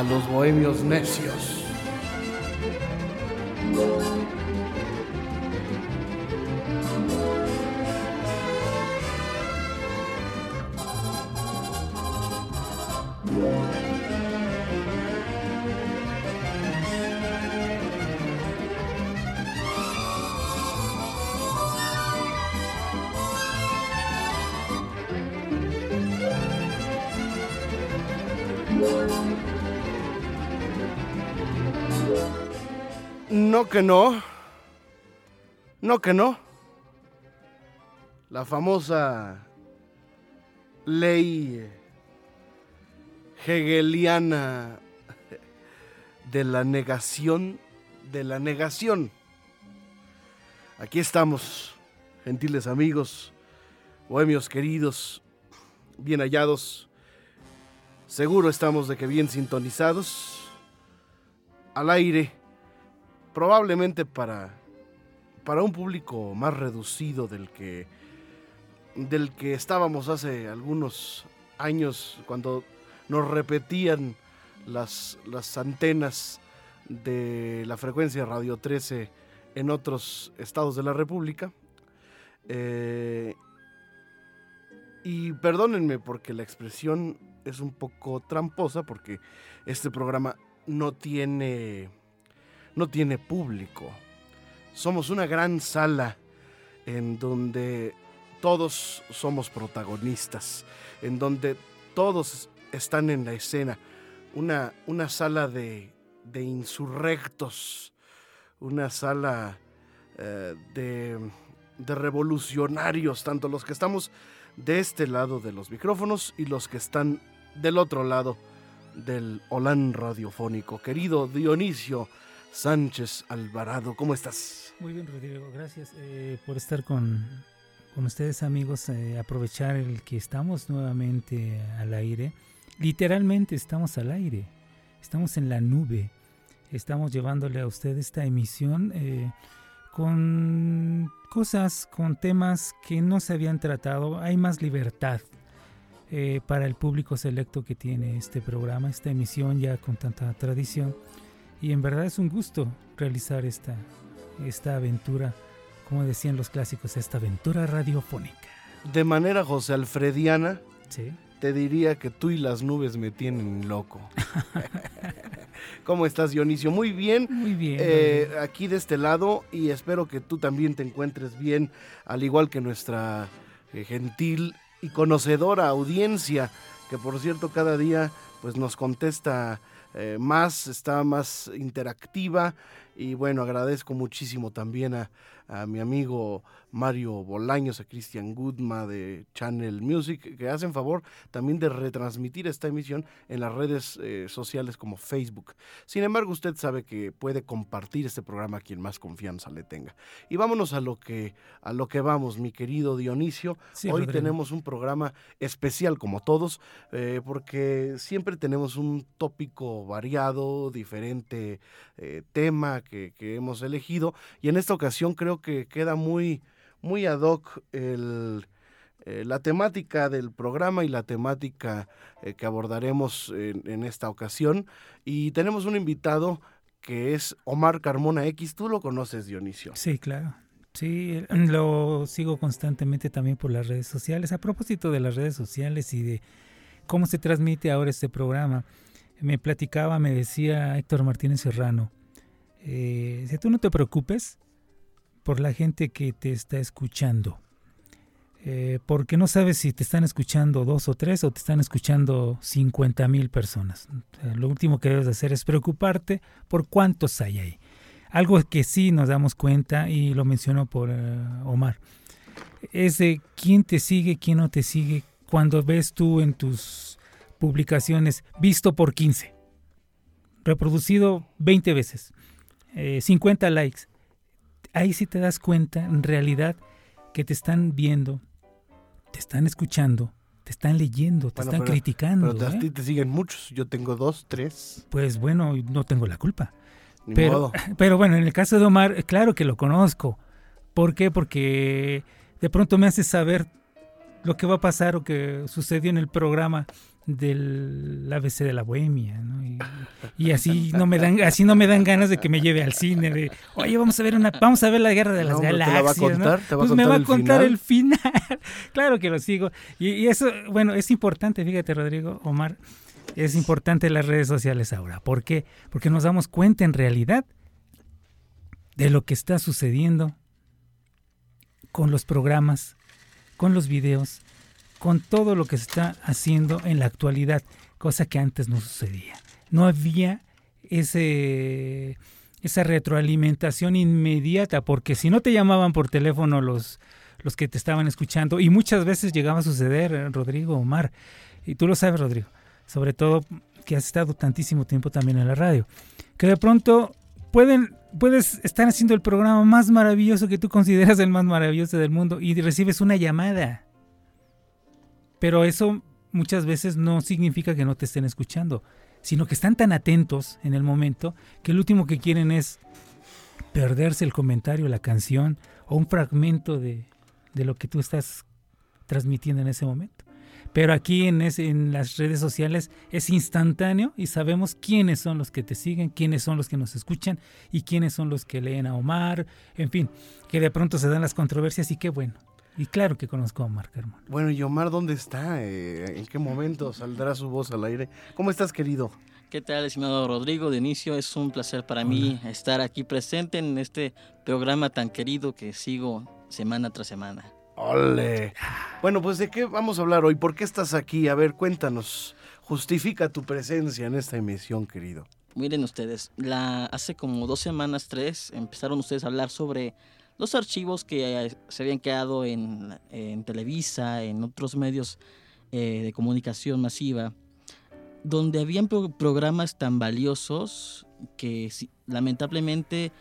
A los bohemios necios. No que no. No que no. La famosa ley hegeliana de la negación de la negación. Aquí estamos, gentiles amigos, bohemios queridos, bien hallados. Seguro estamos de que bien sintonizados. Al aire probablemente para, para un público más reducido del que, del que estábamos hace algunos años cuando nos repetían las, las antenas de la frecuencia Radio 13 en otros estados de la República. Eh, y perdónenme porque la expresión es un poco tramposa porque este programa no tiene no tiene público. Somos una gran sala en donde todos somos protagonistas, en donde todos están en la escena. Una, una sala de, de insurrectos, una sala eh, de, de revolucionarios, tanto los que estamos de este lado de los micrófonos y los que están del otro lado del Holán radiofónico. Querido Dionisio, Sánchez Alvarado. ¿Cómo estás? Muy bien, Rodrigo. Gracias eh, por estar con, con ustedes, amigos. Eh, aprovechar el que estamos nuevamente al aire. Literalmente estamos al aire. Estamos en la nube. Estamos llevándole a usted esta emisión eh, con cosas, con temas que no se habían tratado. Hay más libertad. para el público selecto que tiene este programa, esta emisión ya con tanta tradición. Y en verdad es un gusto realizar esta, esta aventura, como decían los clásicos, esta aventura radiofónica. De manera José Alfrediana, te diría que tú y las nubes me tienen loco. ¿Cómo estás, Dionisio? Muy bien. Muy bien. Eh, aquí de este lado y espero que tú también te encuentres bien, al igual que nuestra eh, gentil y conocedora audiencia, que por cierto cada día pues nos contesta eh, más, está más interactiva y bueno, agradezco muchísimo también a, a mi amigo Mario Bolaños, a Cristian Goodma de Channel Music, que hacen favor también de retransmitir esta emisión en las redes eh, sociales como Facebook. Sin embargo, usted sabe que puede compartir este programa a quien más confianza le tenga. Y vámonos a lo que, a lo que vamos, mi querido Dionisio. Hoy tenemos un programa especial como todos, eh, porque siempre tenemos un tópico variado, diferente eh, tema que, que hemos elegido. Y en esta ocasión creo que queda muy muy ad hoc el, eh, la temática del programa y la temática eh, que abordaremos en, esta ocasión. Y tenemos un invitado que es Omar Carmona X. Tú lo conoces, Dionisio. Sí, claro. Sí, lo sigo constantemente también por las redes sociales. A propósito de las redes sociales y de cómo se transmite ahora este programa, me platicaba, me decía Héctor Martínez Serrano, eh, si tú no te preocupes, por la gente que te está escuchando. Eh, porque no sabes si te están escuchando dos o tres o te están escuchando 50 mil personas. lo último que debes hacer es preocuparte por cuántos hay ahí. Algo que sí nos damos cuenta, y lo mencionó por eh, Omar, es de quién te sigue, quién no te sigue, cuando ves tú en tus publicaciones visto por 15, reproducido 20 veces, 50 eh, likes, ahí sí te das cuenta en realidad que te están viendo, te están escuchando, te están leyendo, te están criticando. Pero a ti ¿eh? te siguen muchos, yo tengo dos, tres. Pues bueno, no tengo la culpa. pero, pero bueno, en el caso de Omar, claro que lo conozco. ¿Por qué? Porque de pronto me hace saber lo que va a pasar o que sucedió en el programa del ABC de la Bohemia, ¿no? y, así no me dan así no me dan ganas de que me lleve al cine de, oye, vamos a ver una vamos a ver la Guerra de las Galaxias, ¿te va a contar? ¿Te va a pues me va a contar el final. claro que lo sigo. Y, eso, bueno, es importante, fíjate, Rodrigo, Omar, es importante las redes sociales ahora. ¿Por qué? Porque nos damos cuenta en realidad de lo que está sucediendo con los programas, con los videos, con todo lo que se está haciendo en la actualidad, cosa que antes no sucedía. No había ese, esa retroalimentación inmediata, porque si no te llamaban por teléfono los, los que te estaban escuchando, y muchas veces llegaba a suceder, Rodrigo, Omar, y tú lo sabes, Rodrigo, sobre todo que has estado tantísimo tiempo también en la radio, que de pronto pueden, puedes estar haciendo el programa más maravilloso que tú consideras el más maravilloso del mundo y recibes una llamada pero eso muchas veces no significa que no te estén escuchando, sino que están tan atentos en el momento que el último que quieren es perderse el comentario, la canción o un fragmento de, lo que tú estás transmitiendo en ese momento. Pero aquí en, en las redes sociales es instantáneo y sabemos quiénes son los que te siguen, quiénes son los que nos escuchan y quiénes son los que leen a Omar, en fin, que de pronto se dan las controversias y qué bueno. Y claro que conozco a Omar Carmón. Bueno, ¿y Omar dónde está? Eh, ¿En qué momento saldrá su voz al aire? ¿Cómo estás, querido? ¿Qué tal, estimado Rodrigo? De inicio es un placer para mí estar aquí presente en este programa tan querido que sigo semana tras semana. ¡Ole! Bueno, pues ¿de qué vamos a hablar hoy? ¿Por qué estás aquí? A ver, cuéntanos. Justifica tu presencia en esta emisión, querido. Miren ustedes, la, hace como dos semanas, tres, empezaron ustedes a hablar sobre los archivos que eh, se habían quedado en, Televisa, en otros medios eh, de comunicación masiva, donde habían programas tan valiosos que lamentablemente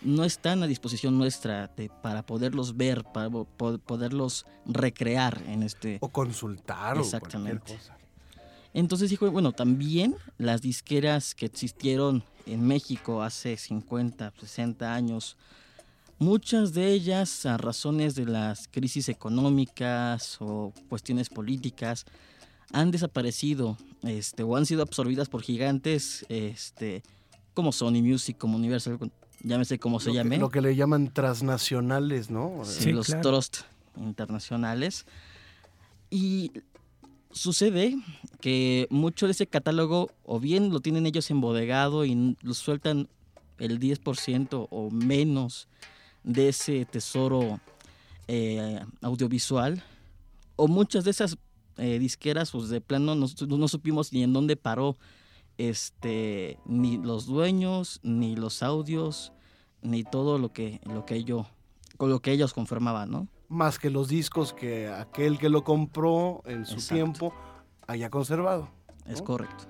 no están a disposición nuestra para poderlos ver, para poderlos recrear en este... O consultar Exactamente. o cosa. Entonces dijo, bueno, también las disqueras que existieron en México hace 50, 60 años, Muchas de ellas, a razones de las crisis económicas o cuestiones políticas, han desaparecido este, o han sido absorbidas por gigantes este, como Sony Music, como Universal, llámese como se llame. lo que le llaman transnacionales, ¿no? Sí, los trust internacionales. Y sucede que mucho de ese catálogo o bien lo tienen ellos embodegado y lo sueltan el 10% o menos de ese tesoro eh, audiovisual. O muchas de esas eh, disqueras, pues de plano no, no, supimos ni en dónde paró este, ni los dueños, ni los audios, ni todo lo que, lo que, con lo que ellos conformaban, ¿no? Más que los discos que aquel que lo compró en su tiempo haya conservado. Es correcto.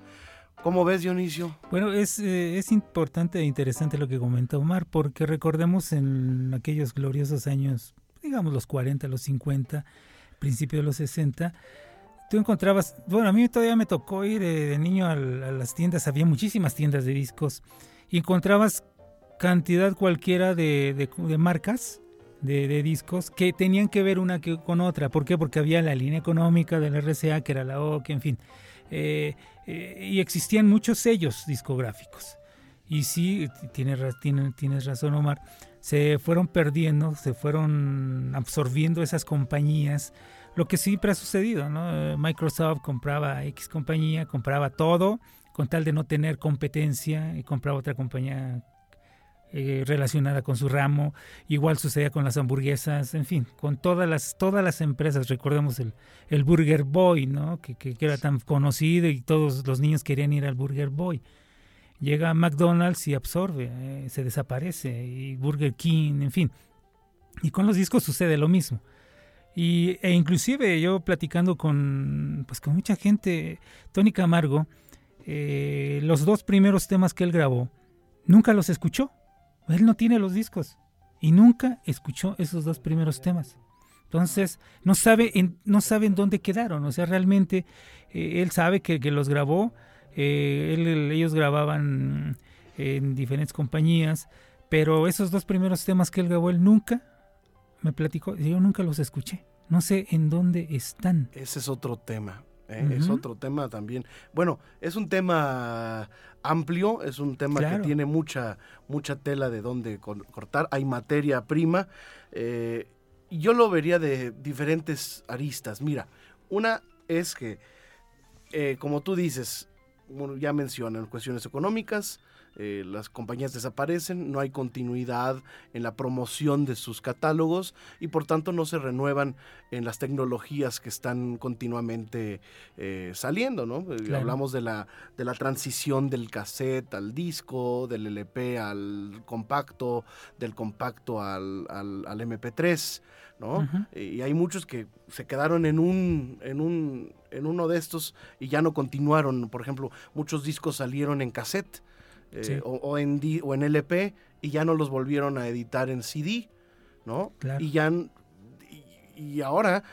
¿Cómo ves, Dionisio? Bueno, es, eh, es importante e interesante lo que comenta Omar, porque recordemos en aquellos gloriosos años, digamos los 40, los 50, principio de los 60, tú encontrabas, bueno, a mí todavía me tocó ir de, niño a, las tiendas, había muchísimas tiendas de discos, y encontrabas cantidad cualquiera de, marcas de, discos que tenían que ver una con otra. ¿Por qué? Porque había la línea económica del RCA, que era la OC, en fin. Eh, eh, y existían muchos sellos discográficos. Y sí, tienes, razón Omar, se fueron perdiendo, se fueron absorbiendo esas compañías, lo que siempre ha sucedido, ¿no? Microsoft compraba X compañía, compraba todo, con tal de no tener competencia, y compraba otra compañía eh, relacionada con su ramo. Igual sucedía con las hamburguesas, en fin, con todas las, todas las empresas. Recordemos el, el Burger Boy, ¿no? Que, que, era tan conocido y todos los niños querían ir al Burger Boy. Llega McDonald's y absorbe, eh, se desaparece, y Burger King, en fin. Y con los discos sucede lo mismo. Y, e inclusive yo platicando con, pues con mucha gente, Tony Camargo, eh, los dos primeros temas que él grabó, nunca los escuchó. Él no tiene los discos y nunca escuchó esos dos primeros temas. Entonces, no sabe en, no saben dónde quedaron. O sea, realmente eh, él sabe que, los grabó. Eh, ellos grababan en diferentes compañías. Pero esos dos primeros temas que él grabó, él nunca me platicó. Yo nunca los escuché. No sé en dónde están. Ese es otro tema. ¿Eh? Es otro tema también. Bueno, es un tema amplio, es un tema que tiene mucha, mucha tela de dónde cortar. Hay materia prima. Eh, yo lo vería de diferentes aristas. Mira, una es que, eh, como tú dices, ya mencionan cuestiones económicas, eh, las compañías desaparecen, no hay continuidad en la promoción de sus catálogos y por tanto no se renuevan en las tecnologías que están continuamente eh, saliendo, ¿no? Eh, hablamos de la, de la transición del cassette al disco, del LP al compacto, del compacto al, al, MP3, ¿no? Y hay muchos que se quedaron en un, en un, en uno de estos y ya no continuaron. Por ejemplo, muchos discos salieron en cassette eh, o, en o en LP y ya no los volvieron a editar en CD, ¿no? Y ya y, ahora,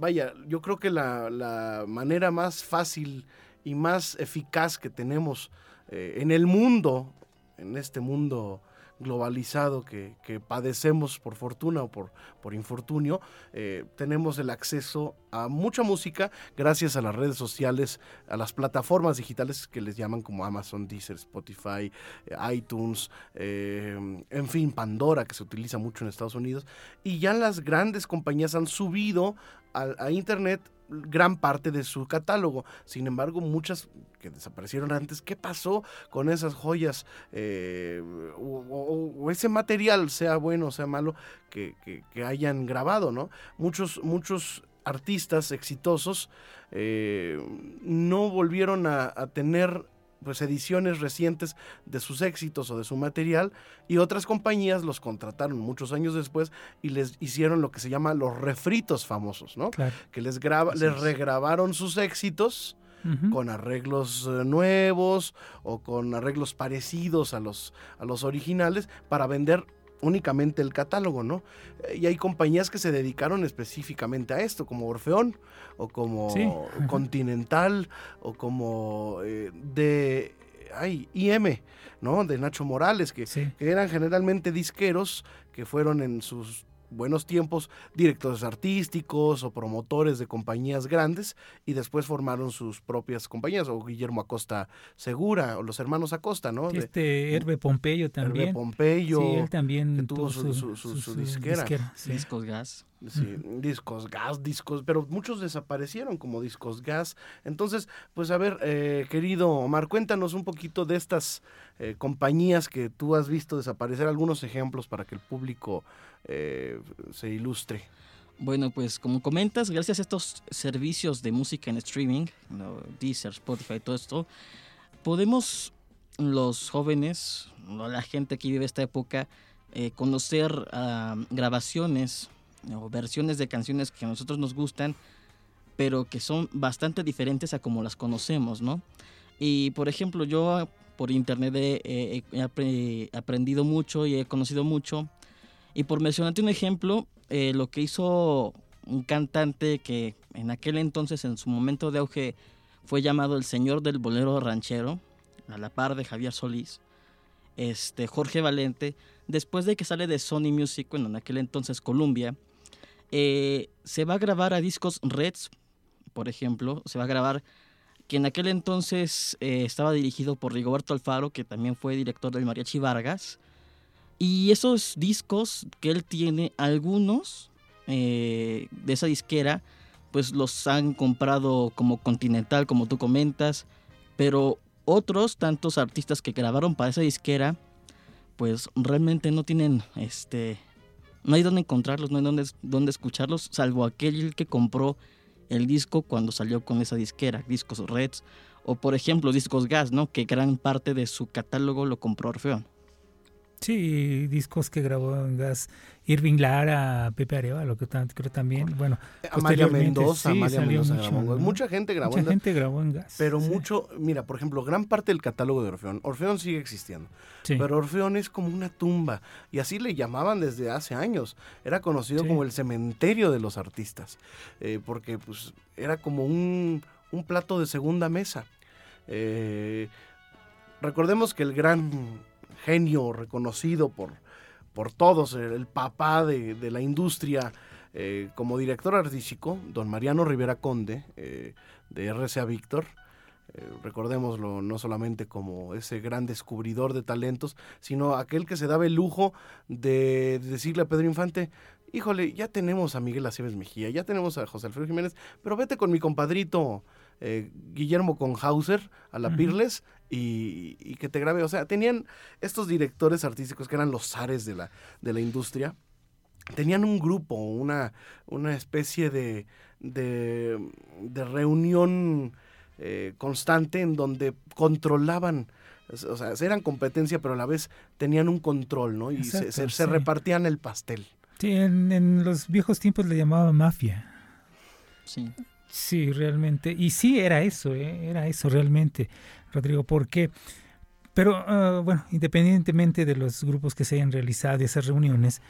vaya, yo creo que la, manera más fácil y más eficaz que tenemos eh, en el mundo, en este mundo globalizado que, padecemos por fortuna o por, por infortunio, eh, tenemos el acceso a mucha música gracias a las redes sociales, a las plataformas digitales que les llaman como Amazon, Deezer, Spotify, eh, iTunes, eh, en fin, Pandora, que se utiliza mucho en Estados Unidos. Y ya las grandes compañías han subido a Internet gran parte de su catálogo. Sin embargo, muchas que desaparecieron antes, ¿qué pasó con esas joyas ese material, sea bueno o sea malo, que, hayan grabado, ¿no? Muchos, muchos artistas exitosos eh, no volvieron a tener pues ediciones recientes de sus éxitos o de su material y otras compañías los contrataron muchos años después y les hicieron lo que se llama los refritos famosos, ¿no? Que les graba, les regrabaron sus éxitos con arreglos eh, nuevos o con arreglos parecidos a los, a los originales para vender únicamente el catálogo, ¿no? Y hay compañías que se dedicaron específicamente a esto, como Orfeón, o como Continental, o como eh, de ay, IM, ¿no? De Nacho Morales, que, que, eran generalmente disqueros que fueron en sus buenos tiempos directores artísticos o promotores de compañías grandes y después formaron sus propias compañías o Guillermo Acosta Segura o los hermanos Acosta, ¿no? Este Herbe Pompeyo también. Herbe Pompeyo. Sí, él también tuvo su, su, disquera. Discos gas. Sí, discos gas, discos, pero muchos desaparecieron como discos gas. Entonces, pues a ver, eh, querido Omar, cuéntanos un poquito de estas eh, compañías que tú has visto desaparecer, algunos ejemplos para que el público eh, se ilustre. Bueno, pues como comentas, gracias a estos servicios de música en streaming, Deezer, Spotify, todo esto, podemos los jóvenes, la gente que vive esta época, conocer ah, grabaciones o versiones de canciones que a nosotros nos gustan, pero que son bastante diferentes a como las conocemos, ¿no? Y por ejemplo, yo por internet he, aprendido mucho y he conocido mucho. Y por mencionarte un ejemplo, eh, lo que hizo un cantante que en aquel entonces, en su momento de auge, fue llamado el señor del bolero ranchero, a la par de Javier Solís, este, Jorge Valente, después de que sale de Sony Music, bueno, en aquel entonces Columbia, eh, se va a grabar a discos Reds, por ejemplo, se va a grabar que en aquel entonces eh, estaba dirigido por Rigoberto Alfaro, que también fue director del Mariachi Vargas. Y esos discos que él tiene, algunos eh, de esa disquera, pues los han comprado como Continental, como tú comentas, pero otros tantos artistas que grabaron para esa disquera, pues realmente no tienen este no hay dónde encontrarlos, no hay dónde, dónde escucharlos, salvo aquel que compró el disco cuando salió con esa disquera, discos Reds, o por ejemplo discos Gas, ¿no? Que gran parte de su catálogo lo compró Orfeón. Sí, discos que grabó en gas Irving Lara, Pepe Arevalo, que creo también, bueno, Amalia Mendoza, Amalia Mendoza grabó en gas. Mucha gente grabó Mucha en gas. gente grabó en gas. Pero mucho, mira, por ejemplo, gran parte del catálogo de Orfeón, Orfeón sigue existiendo, Sí. pero Orfeón es como una tumba, y así le llamaban desde hace años. Era conocido Sí. como el cementerio de los artistas, eh, porque pues era como un, un plato de segunda mesa. Eh, recordemos que el gran genio reconocido por, por todos, el, papá de, la industria, eh, como director artístico, don Mariano Rivera Conde, eh, de RCA Víctor, eh, recordémoslo no solamente como ese gran descubridor de talentos, sino aquel que se daba el lujo de, de decirle a Pedro Infante, híjole, ya tenemos a Miguel Aceves Mejía, ya tenemos a José Alfredo Jiménez, pero vete con mi compadrito eh, Guillermo Conhauser a la. Pirles y, y que te grabe. O sea, tenían estos directores artísticos que eran los zares de la, de la industria. Tenían un grupo, una, una especie de, de, de reunión eh, constante en donde controlaban, o sea, eran competencia, pero a la vez tenían un control, ¿no? Y se- Exacto, se, se sí. repartían el pastel. Sí, en, en los viejos tiempos le llamaba mafia. Sí. Sí, realmente. Y sí, era eso, ¿eh? era eso realmente, Rodrigo. ¿Por qué? Pero, ah, bueno, independientemente de los grupos que se hayan realizado, de esas reuniones,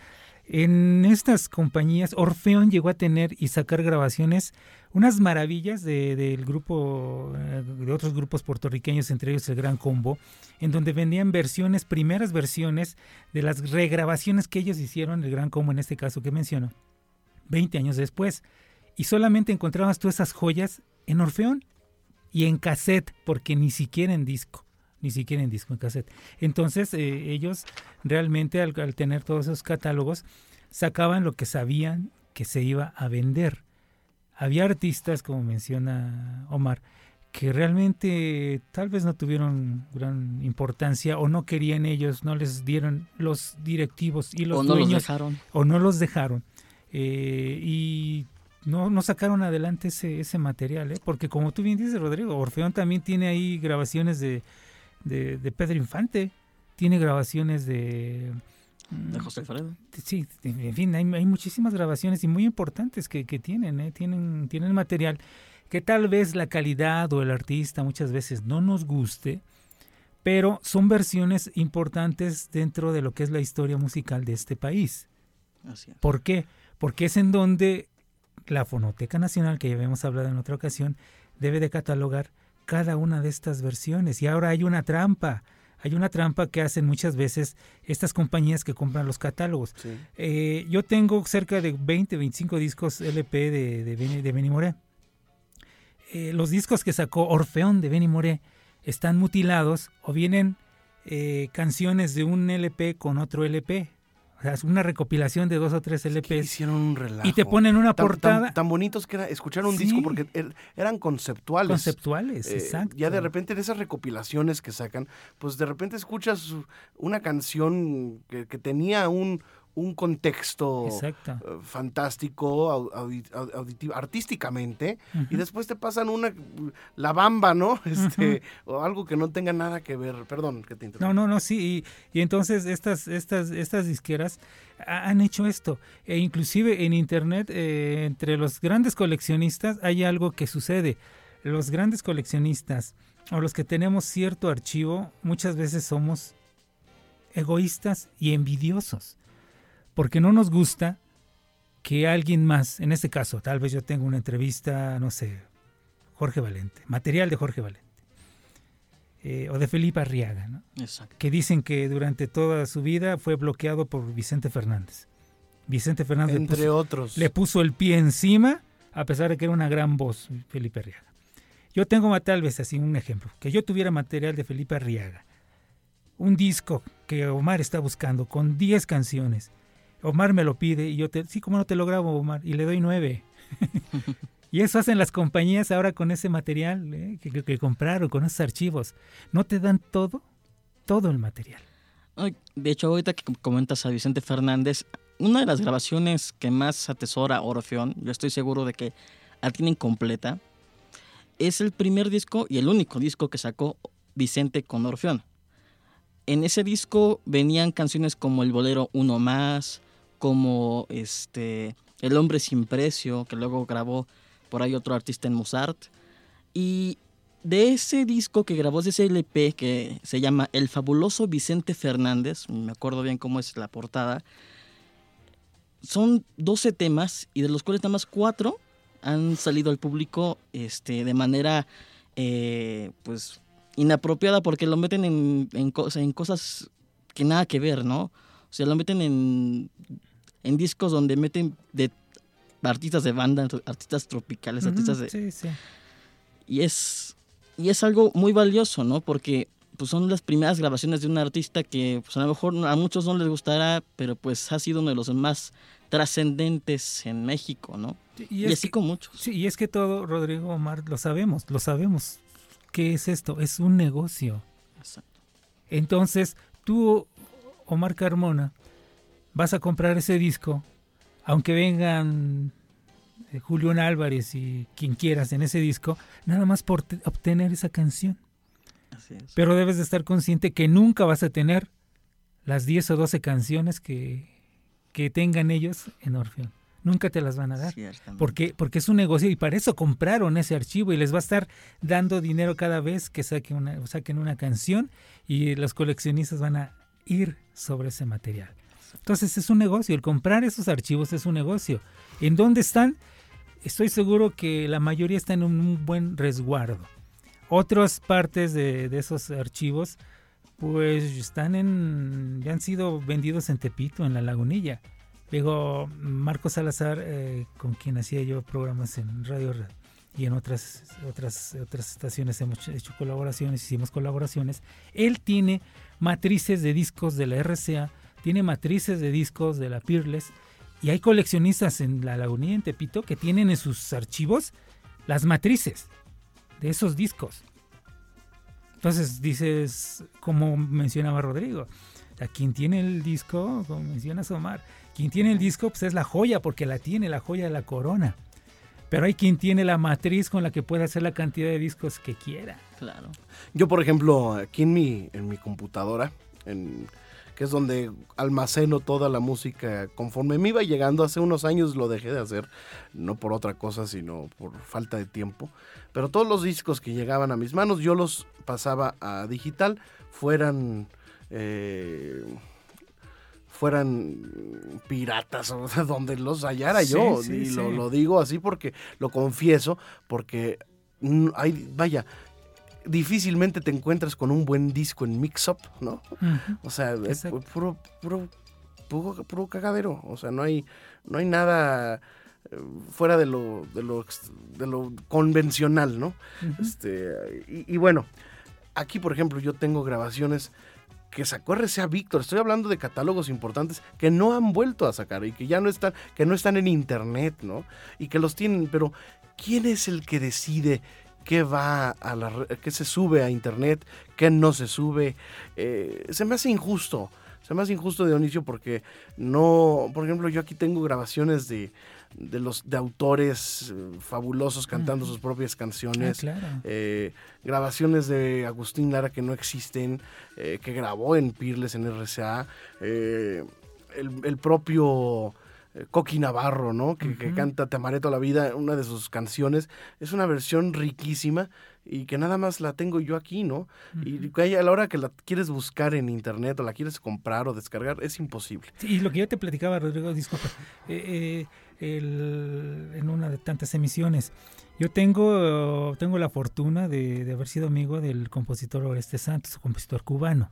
en estas compañías, Orfeón llegó a tener y sacar grabaciones, unas maravillas de- del grupo, eh, de otros grupos puertorriqueños, entre ellos el Gran Combo, en donde vendían versiones, primeras versiones de las regrabaciones que ellos hicieron, el Gran Combo en este caso que menciono, 20 años después. Y solamente encontrabas tú esas joyas en Orfeón y en cassette, porque ni siquiera en disco, ni siquiera en disco, en cassette. Entonces eh, ellos realmente al, al tener todos esos catálogos sacaban lo que sabían que se iba a vender. Había artistas, como menciona Omar, que realmente tal vez no tuvieron gran importancia o no querían ellos, no les dieron los directivos y los o no los dueños dejaron. o no los dejaron eh, y no, no sacaron adelante ese, ese material, ¿eh? porque como tú bien dices, Rodrigo, Orfeón también tiene ahí grabaciones de, de, de Pedro Infante, tiene grabaciones de... mm, De José Alfredo. Sí, en fin, hay, hay muchísimas grabaciones y muy importantes que, que tienen, ¿eh? tienen, tienen material que tal vez la calidad o el artista muchas veces no nos guste, pero son versiones importantes dentro de lo que es la historia musical de este país. Así es. ¿Por qué? Porque es en donde la Fonoteca Nacional, que ya habíamos hablado en otra ocasión, debe de catalogar cada una de estas versiones. Y ahora hay una trampa. Hay una trampa que hacen muchas veces estas compañías que compran los catálogos. Sí. Eh, yo tengo cerca de 20, 25 discos LP de, de, Benny, de Benny Moré. Eh, los discos que sacó Orfeón de Benny Moré están mutilados o vienen eh, canciones de un LP con otro LP. O sea, es una recopilación de dos o tres Que LPs. hicieron un relajo. Y te ponen una Tan- portada Tan, tan bonitos que era escuchar un Sí. disco porque er- eran conceptuales. conceptuales, Eh, exacto. Ya de repente en esas recopilaciones que sacan, pues de repente escuchas una canción que, que tenía un, un contexto Exacto. eh, fantástico, artísticamente, y después te pasan una, la bamba, ¿no? Este, O algo que no tenga nada que ver. Perdón, que te No, interrumpa. no, no, sí. Y, y entonces estas, estas, estas disqueras ha- han hecho esto. E inclusive en internet, eh, entre los grandes coleccionistas, hay algo que sucede. Los grandes coleccionistas o los que tenemos cierto archivo, muchas veces somos egoístas y envidiosos. Porque no nos gusta que alguien más, en este caso, tal vez yo tengo una entrevista, no sé, Jorge Valente, material de Jorge Valente, eh, o de Felipe Arriaga, ¿no? Exacto. que dicen que durante toda su vida fue bloqueado por Vicente Fernández. Vicente Fernández le Entre puso, otros. le puso el pie encima, a pesar de que era una gran voz, Felipe Arriaga. Yo tengo tal vez así un ejemplo, que yo tuviera material de Felipe Arriaga, un disco que Omar está buscando con 10 canciones. Omar me lo pide y yo te, sí, como no te lo grabo, Omar, y le doy 9. y eso hacen las compañías ahora con ese material ¿eh? que, que- que compraron, con esos archivos. No te dan todo, todo el material. De hecho, ahorita que com- comentas a Vicente Fernández, una de las grabaciones que más atesora Orfeón, yo estoy seguro de que la tienen completa, es el primer disco y el único disco que sacó Vicente con Orfeón. En ese disco venían canciones como el bolero Uno Más, como este El Hombre Sin Precio, que luego grabó por ahí otro artista en Mozart. Y de ese disco que grabó, de ese LP que se llama El fabuloso Vicente Fernández, me acuerdo bien cómo es la portada, son 12 temas y de los cuales nada más 4 han salido al público este, de manera eh, pues inapropiada porque lo meten en, en, en, cosas que nada que ver, ¿no? O sea, lo meten en, en discos donde meten de artistas de banda, artistas tropicales, artistas de... Sí, sí. Y es, y es algo muy valioso, ¿no? Porque pues son las primeras grabaciones de un artista que pues a lo mejor a muchos no les gustará, pero pues ha sido uno de los más trascendentes en México, ¿no? Y, y así que, con muchos. Sí, y es que todo, Rodrigo Omar, lo sabemos, lo sabemos. ¿Qué es esto? Es un negocio. Exacto. Entonces, tú, Omar Carmona, vas a comprar ese disco, aunque vengan eh, Julián Álvarez y quien quieras en ese disco, nada más por obtener esa canción. Así es. Pero debes de estar consciente que nunca vas a tener las 10 o 12 canciones que, que tengan ellos en Orfeón. Nunca te las van a dar. Porque, porque es un negocio y para eso compraron ese archivo y les va a estar dando dinero cada vez que saquen una, saquen una canción y los coleccionistas van a ir sobre ese material. Entonces es un negocio, el comprar esos archivos es un negocio. ¿En dónde están? Estoy seguro que la mayoría están en un buen resguardo. Otras partes de, de esos archivos pues están en, ya han sido vendidos en Tepito, en la Lagunilla. Luego Marco Salazar, eh, con quien hacía yo programas en Radio Red y en otras, otras, otras estaciones hemos hecho colaboraciones, hicimos colaboraciones. Él tiene matrices de discos de la RCA, tiene matrices de discos de la Peerless y hay coleccionistas en la Lagunilla, en Tepito, que tienen en sus archivos las matrices de esos discos. Entonces dices, como mencionaba Rodrigo, a quien tiene el disco, como menciona Omar, quien tiene el disco pues es la joya porque la tiene, la joya de la corona. Pero hay quien tiene la matriz con la que puede hacer la cantidad de discos que quiera. Claro. Yo, por ejemplo, aquí en mi, en mi computadora, en, que es donde almaceno toda la música, conforme me iba llegando, hace unos años lo dejé de hacer, no por otra cosa, sino por falta de tiempo. Pero todos los discos que llegaban a mis manos, yo los pasaba a digital, fueran... Eh, fueran piratas o donde los hallara Sí, yo. sí, y sí. Lo, lo digo así porque lo confieso, porque hay, vaya, difícilmente te encuentras con un buen disco en mix-up, ¿no? O sea, es puro, puro, puro, puro cagadero. O sea, no hay, no hay nada eh, fuera de lo, de lo, de lo convencional, ¿no? Este, y, y bueno, aquí por ejemplo yo tengo grabaciones que sacó RCA Víctor, estoy hablando de catálogos importantes que no han vuelto a sacar y que ya no están, que no están en internet, ¿no? Y que los tienen, pero ¿quién es el que decide qué va a la, qué se sube a internet, qué no se sube? Eh, se me hace injusto. Se me hace injusto Dionisio porque no, por ejemplo, yo aquí tengo grabaciones de, de los de autores eh, fabulosos cantando sus propias Ah, canciones claro. eh, grabaciones de Agustín Lara que no existen, que grabó en Pirles en RCA, el, el propio Coqui Navarro, ¿no? Que, que canta Te amaré toda la vida, una de sus canciones. Es una versión riquísima y que nada más la tengo yo aquí, ¿no? Y a la hora que la quieres buscar en internet o la quieres comprar o descargar, es imposible. Sí, y lo que yo te platicaba, Rodrigo, disculpa, eh, eh, el- en una de tantas emisiones, yo tengo, tengo la fortuna de, de haber sido amigo del compositor Oreste Santos, compositor cubano,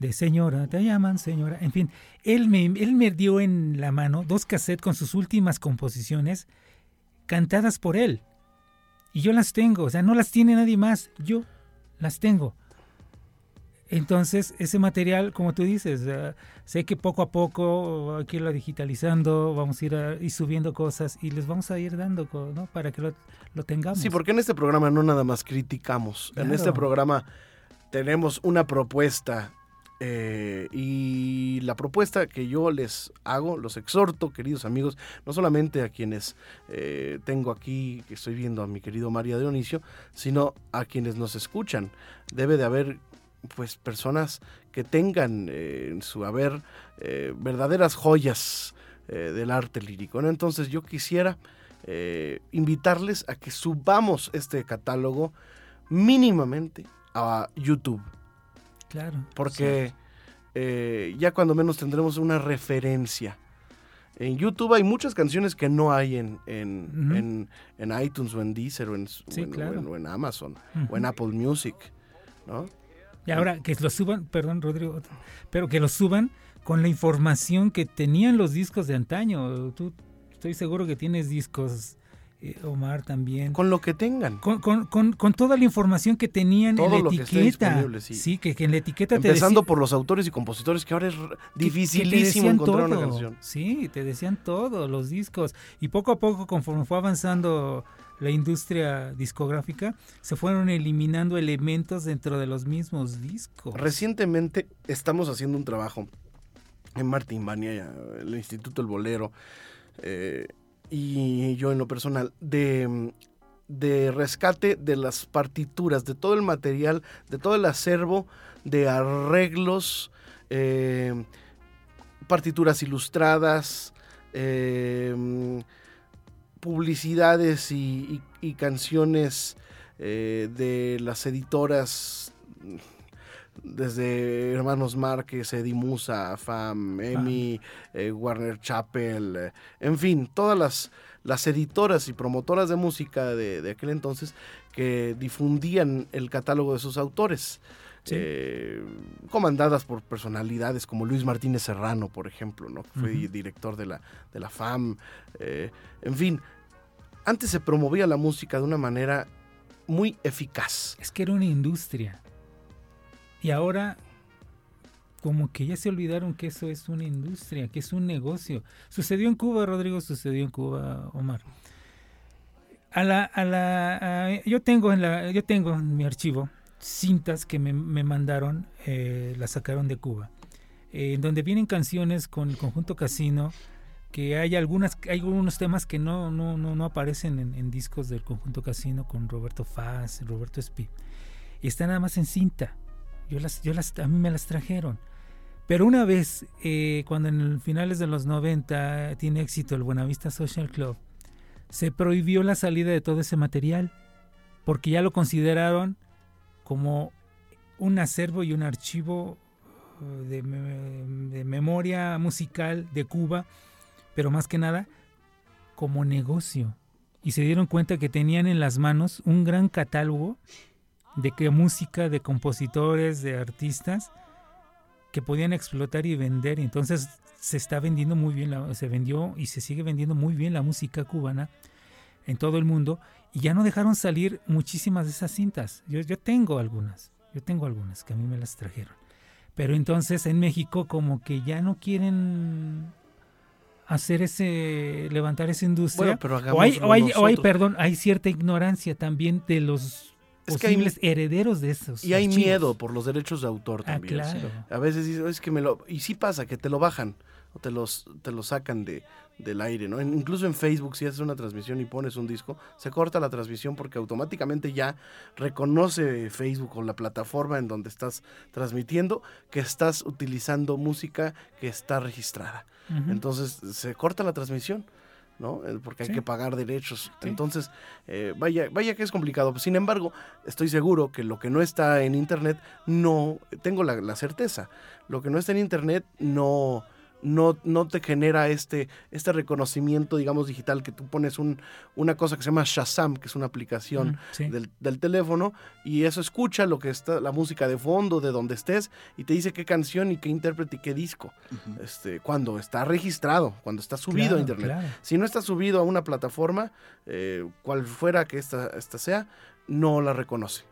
de Señora, te llaman Señora, en fin, él me, él me dio en la mano dos cassettes con sus últimas composiciones cantadas por él. Y yo las tengo, o sea, no las tiene nadie más, yo las tengo. Entonces, ese material, como tú dices, eh, sé que poco a poco hay que irlo digitalizando, vamos a ir, a- ir subiendo cosas y les vamos a ir dando, ¿no? Para que lo, lo tengamos. Sí, porque en este programa no nada más criticamos. En este programa tenemos una propuesta. Eh, y la propuesta que yo les hago, los exhorto, queridos amigos, no solamente a quienes eh, tengo aquí, que estoy viendo a mi querido María Dionisio, sino a quienes nos escuchan. Debe de haber pues personas que tengan eh, en su haber verdaderas joyas del arte lírico. Entonces yo quisiera invitarles a que subamos este catálogo mínimamente a YouTube. Claro. Porque ya cuando menos tendremos una referencia. En YouTube hay muchas canciones que no hay en, en, en, iTunes o en Deezer o en, en, Amazon o en Apple Music. ¿no? Y ahora que lo suban, perdón Rodrigo, pero que lo suban con la información que tenían los discos de antaño. Tú estoy seguro que tienes discos, eh, Omar también. Con lo que tengan. Con, con, con, toda la información que tenían en la etiqueta. sí. que, que, en la etiqueta Empezando por los autores y compositores, que ahora es dificilísimo encontrar una canción. Sí, te decían todo, los discos. Y poco a poco, conforme fue avanzando la industria discográfica, se fueron eliminando elementos dentro de los mismos discos. Recientemente estamos haciendo un trabajo en Martín Bania, el Instituto El Bolero, eh, y yo en lo personal, de, de rescate de las partituras, de todo el material, de todo el acervo de arreglos, eh, partituras ilustradas, eh, publicidades y, canciones eh, de las editoras desde Hermanos Márquez, Eddie Musa, FAM, EMI, eh, Warner Chappell, eh, en fin, todas las, las, editoras y promotoras de música de, aquel entonces que difundían el catálogo de sus autores. comandadas por personalidades como Luis Martínez Serrano, por ejemplo, ¿no? que fue director de la, de la FAM. en fin, antes se promovía la música de una manera muy eficaz. Es que era una industria. Y ahora como que ya se olvidaron que eso es una industria, que es un negocio. Sucedió en Cuba, Rodrigo, sucedió en Cuba, Omar. A la, a la, yo tengo en la, yo tengo en mi archivo cintas que me, mandaron, eh, las sacaron de Cuba, en donde vienen canciones con el conjunto Casino, que hay algunas hay algunos temas que no no no, no aparecen en, discos del conjunto Casino con Roberto Faz, Roberto Espi. Y están nada más en cinta. Yo las yo las a mí me las trajeron. Pero una vez eh, cuando en finales de los 90 tiene éxito el Buenavista Social Club, se prohibió la salida de todo ese material porque ya lo consideraron como un acervo y un archivo eh, de, de memoria musical de Cuba pero más que nada como negocio. Y se dieron cuenta que tenían en las manos un gran catálogo de que música, de compositores, de artistas que podían explotar y vender. Y entonces se está vendiendo muy bien, la, se vendió y se sigue vendiendo muy bien la música cubana en todo el mundo. Y ya no dejaron salir muchísimas de esas cintas. Yo, yo tengo algunas, yo tengo algunas que a mí me las trajeron. Pero entonces en México como que ya no quieren hacer ese, levantar esa industria. pero o hay, o hay, perdón, hay cierta ignorancia también de los posibles herederos de esos. Y hay miedo por los derechos de autor ah, también. claro. A veces dices, es que me lo... Y sí pasa, que te lo bajan o te, los, te lo sacan de, del aire, ¿no? incluso en Facebook, si haces una transmisión y pones un disco, se corta la transmisión porque automáticamente ya reconoce Facebook o la plataforma en donde estás transmitiendo que estás utilizando música que está registrada. Entonces se corta la transmisión. ¿No? Porque hay que pagar derechos. Entonces, eh, vaya, vaya que es complicado. Sin embargo, estoy seguro que lo que no está en Internet, no, tengo la, la certeza, lo que no está en Internet no, no, no te genera este, este reconocimiento, digamos, digital, que tú pones un, una cosa que se llama Shazam, que es una aplicación del, teléfono, y eso escucha lo que está, la música de fondo, de donde estés, y te dice qué canción y qué intérprete y qué disco. este, cuando está registrado, cuando está subido a internet. Si no está subido a una plataforma, eh, cual fuera que esta, esta sea, no la reconoce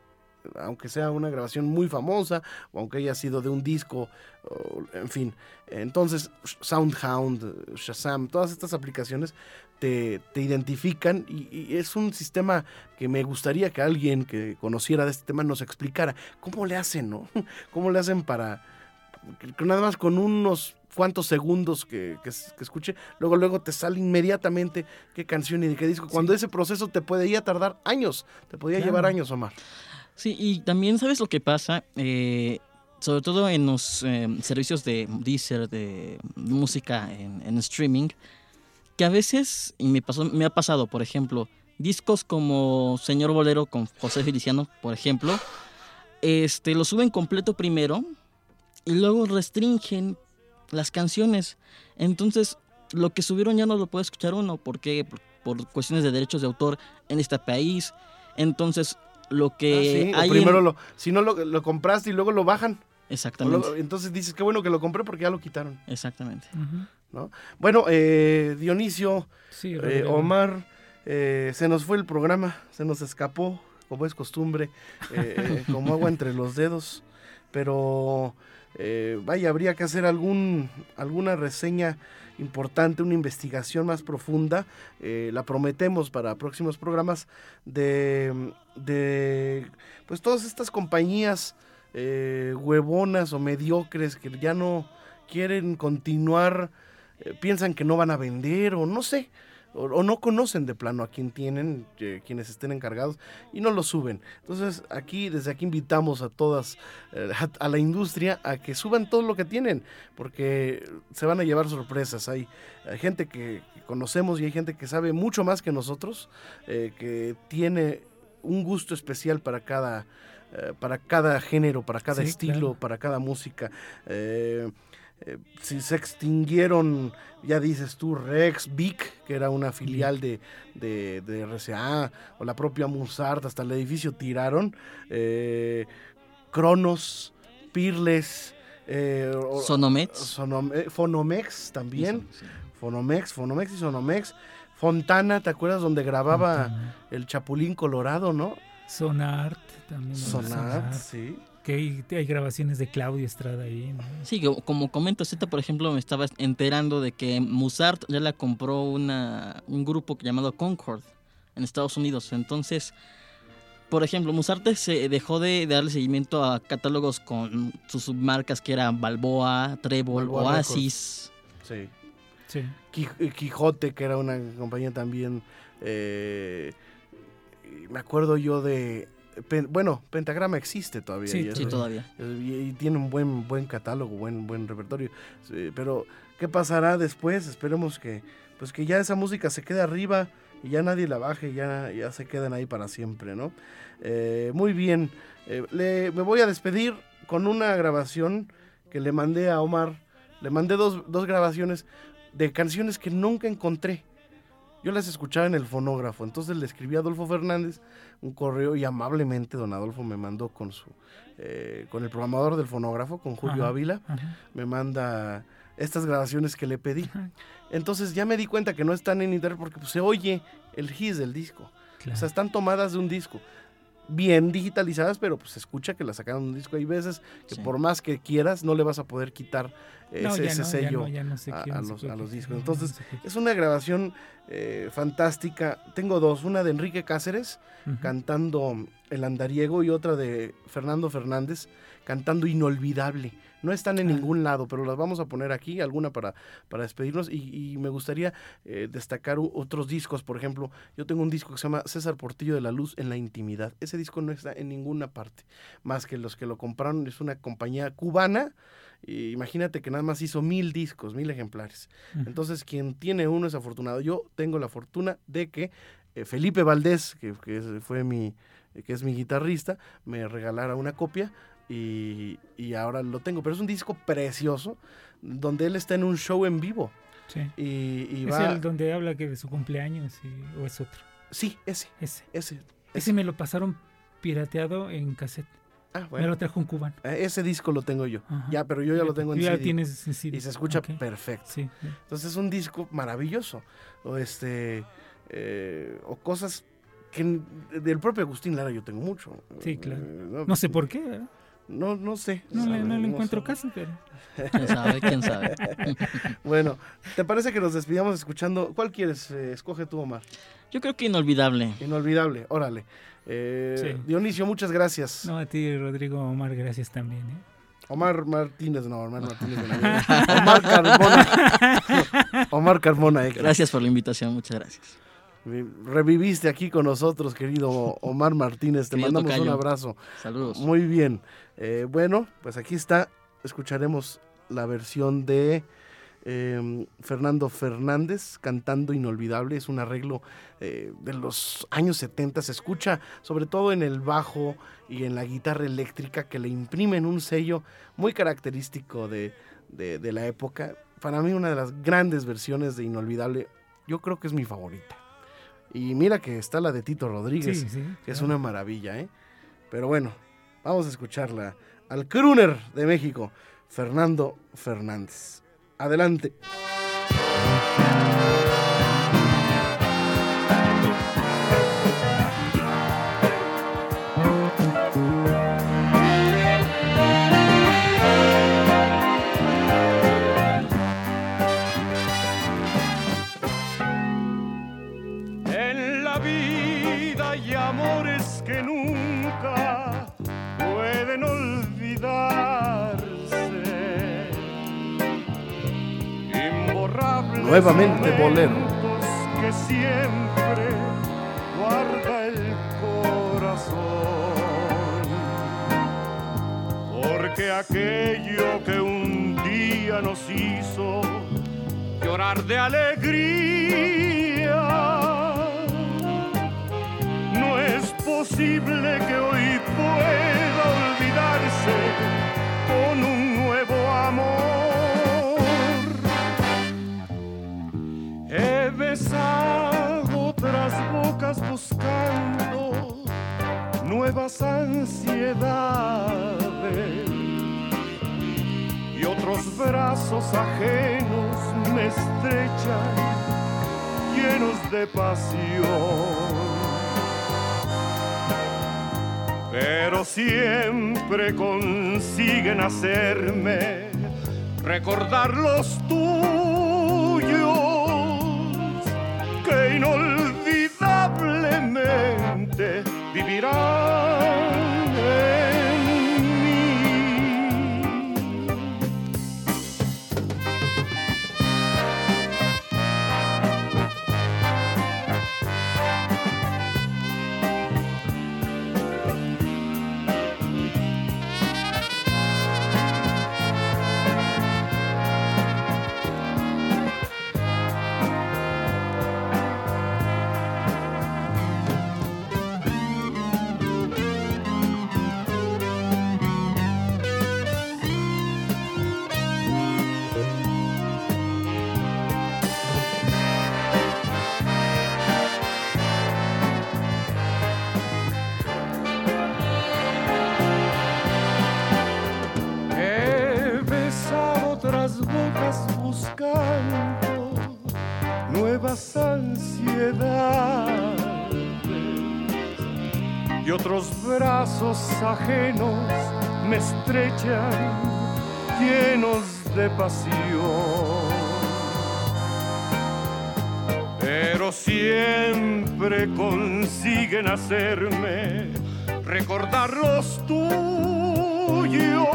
aunque sea una grabación muy famosa o aunque haya sido de un disco, en fin. Entonces, Soundhound, Shazam, todas estas aplicaciones te, identifican y, es un sistema que me gustaría que alguien que conociera de este tema nos explicara. ¿Cómo le hacen, no? ¿Cómo le hacen para que nada más con unos cuantos segundos que, escuche, luego luego te sale inmediatamente qué canción y de qué disco, cuando ese proceso te podía tardar años, te podía llevar años, Omar. Sí, y también sabes lo que pasa, Eh, sobre todo en los eh, servicios de Deezer, de música en, en streaming, que a veces, y me, pasó, me ha pasado, por ejemplo, discos como Señor Bolero con José Feliciano, por ejemplo, este, lo suben completo primero y luego restringen las canciones. Entonces, lo que subieron ya no lo puede escuchar uno, porque por, por cuestiones de derechos de autor en este país. Entonces, lo Ah, que sí, en- primero lo, si no lo, lo compraste y luego lo bajan. Exactamente. entonces dices, qué bueno que lo compré porque ya lo quitaron. Exactamente. ¿no? Bueno, eh, Dionisio, Sí, eh. Omar, eh, se nos fue el programa, se nos escapó, como es costumbre, eh, como agua entre los dedos, pero eh, vaya, habría que hacer algún, alguna reseña importante, una investigación más profunda, eh, la prometemos para próximos programas, de, de pues todas estas compañías eh, huevonas o mediocres que ya no quieren continuar, eh, piensan que no van a vender o no sé, o, no conocen de plano a quien tienen, eh, quienes estén encargados y no lo suben. Entonces aquí, desde aquí invitamos a todas, eh, a, la industria a que suban todo lo que tienen, porque se van a llevar sorpresas. Hay, gente que, conocemos y hay gente que sabe mucho más que nosotros, que tiene un gusto especial para cada, eh, para cada género, para cada Sí, estilo, claro. para cada música. Eh, eh, si se extinguieron, ya dices tú, Rex, Vic, que era una filial de, de, de RCA, o la propia Musart, hasta el edificio tiraron, eh, Cronos, Pirles, eh, o- Sonomets. Sonome- Fonomex también, Sí. Fonomex, Fonomex y Sonomex, Fontana, ¿te acuerdas donde grababa Fontana. el Chapulín Colorado, no? Sonart también. ¿no? Sonar, sí. Que hay, hay grabaciones de Claudio Estrada ahí. ¿no? Sí, como comento, ahorita por ejemplo me estaba enterando de que Musart ya la compró una, un grupo llamado Concord en Estados Unidos. Entonces, por ejemplo, Musart se dejó de darle seguimiento a catálogos con sus submarcas que eran Balboa, Trébol, Balboa Oasis. Sí. Sí. Eh, Quijote, que era una compañía también. eh, me acuerdo yo de. Pen- bueno, Pentagrama existe todavía. Sí, y, Sí, es- todavía. y- y tiene un buen, buen catálogo, buen, buen repertorio. Sí, pero, ¿qué pasará después? Esperemos que, pues que ya esa música se quede arriba y ya nadie la baje, ya, ya se queden ahí para siempre, ¿no? Eh, muy bien. Eh, le- me voy a despedir con una grabación que le mandé a Omar. Le mandé dos, dos grabaciones de canciones que nunca encontré. Yo las escuchaba en el fonógrafo, entonces le escribí a Adolfo Fernández un correo y amablemente don Adolfo me mandó con su eh, con el programador del fonógrafo, con Julio Ajá. Ávila, Ajá. me manda estas grabaciones que le pedí. Ajá. Entonces ya me di cuenta que no están en internet porque pues, se oye el his del disco. Claro. O sea, están tomadas de un disco. Bien digitalizadas, pero pues se escucha que la sacaron de un disco. Hay veces que Sí. por más que quieras, no le vas a poder quitar ese, No, ya ese no, ya sello no, ya no se a- los- a discos. Entonces, Es una grabación eh, fantástica. Tengo dos, una de Enrique Cáceres cantando El Andariego y otra de Fernando Fernández cantando Inolvidable. No están en Ah. ningún lado, pero las vamos a poner aquí, alguna para, para despedirnos. Y, y me gustaría eh, destacar otros discos. Por ejemplo, yo tengo un disco que se llama César Portillo de la Luz en la Intimidad. Ese disco no está en ninguna parte, más que los que lo compraron. Es una compañía cubana. Imagínate que nada más hizo mil discos, mil ejemplares. Entonces, quien tiene uno es afortunado. Yo tengo la fortuna de que eh, Felipe Valdés, que, que fue mi, que es mi guitarrista, me regalara una copia y, y ahora lo tengo. Pero es un disco precioso, donde él está en un show en vivo. Sí. Y, y ¿Es va... el donde habla que de su cumpleaños y- o es otro? Sí, ese, Ese. ese. Ese me lo pasaron pirateado en cassette. Ah, Me bueno. lo trajo un cubano. Eh, Ese disco lo tengo yo. Ajá. Ya, pero yo ya lo tengo en ya CD. tienes en CD. Y se escucha perfecto. Sí, sí. Entonces es un disco maravilloso. O este. eh, o cosas que del propio Agustín Lara yo tengo mucho. Sí, claro. Eh, No sé por qué, ¿verdad? No, no sé. No, le, no le No encuentro caso, pero... ¿Quién sabe? ¿Quién sabe? Bueno, ¿te parece que nos despidamos escuchando? ¿Cuál quieres? Eh, escoge tú, Omar. Yo creo que inolvidable. Inolvidable, órale. Eh, Sí. Dionisio, muchas gracias. No, a ti, Rodrigo Omar, gracias también. ¿eh? Omar Martínez, no, Omar Martínez. Omar Carmona. Omar Carmona, eh. Gracias por la invitación, muchas gracias. Reviviste aquí con nosotros, querido Omar Martínez. Te mandamos un abrazo. Saludos. Muy bien. Eh, bueno, pues aquí está. Escucharemos la versión de em, Fernando Fernández cantando Inolvidable. Es un arreglo eh, de los años 70. Se escucha sobre todo en el bajo y en la guitarra eléctrica que le imprimen un sello muy característico de, de la época. Para mí una de las grandes versiones de Inolvidable. Yo creo que es mi favorita. Y mira que está la de Tito Rodríguez, que es una maravilla, ¿eh? Pero bueno, vamos a escucharla al crooner de México, Fernando Fernández. Adelante. Nuevamente bolero. Que siempre guarda el corazón, porque aquello que un día nos hizo llorar de alegría, no es posible que hoy pueda olvidarse con un nuevo amor. Nuevas ansiedades y otros brazos ajenos me estrechan llenos de pasión. Pero siempre consiguen hacerme recordar los tuyos que inolvidablemente vivirán otros brazos ajenos me estrechan llenos de pasión. Pero siempre consiguen hacerme recordar los tuyos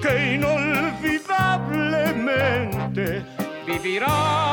que inolvidablemente vivirán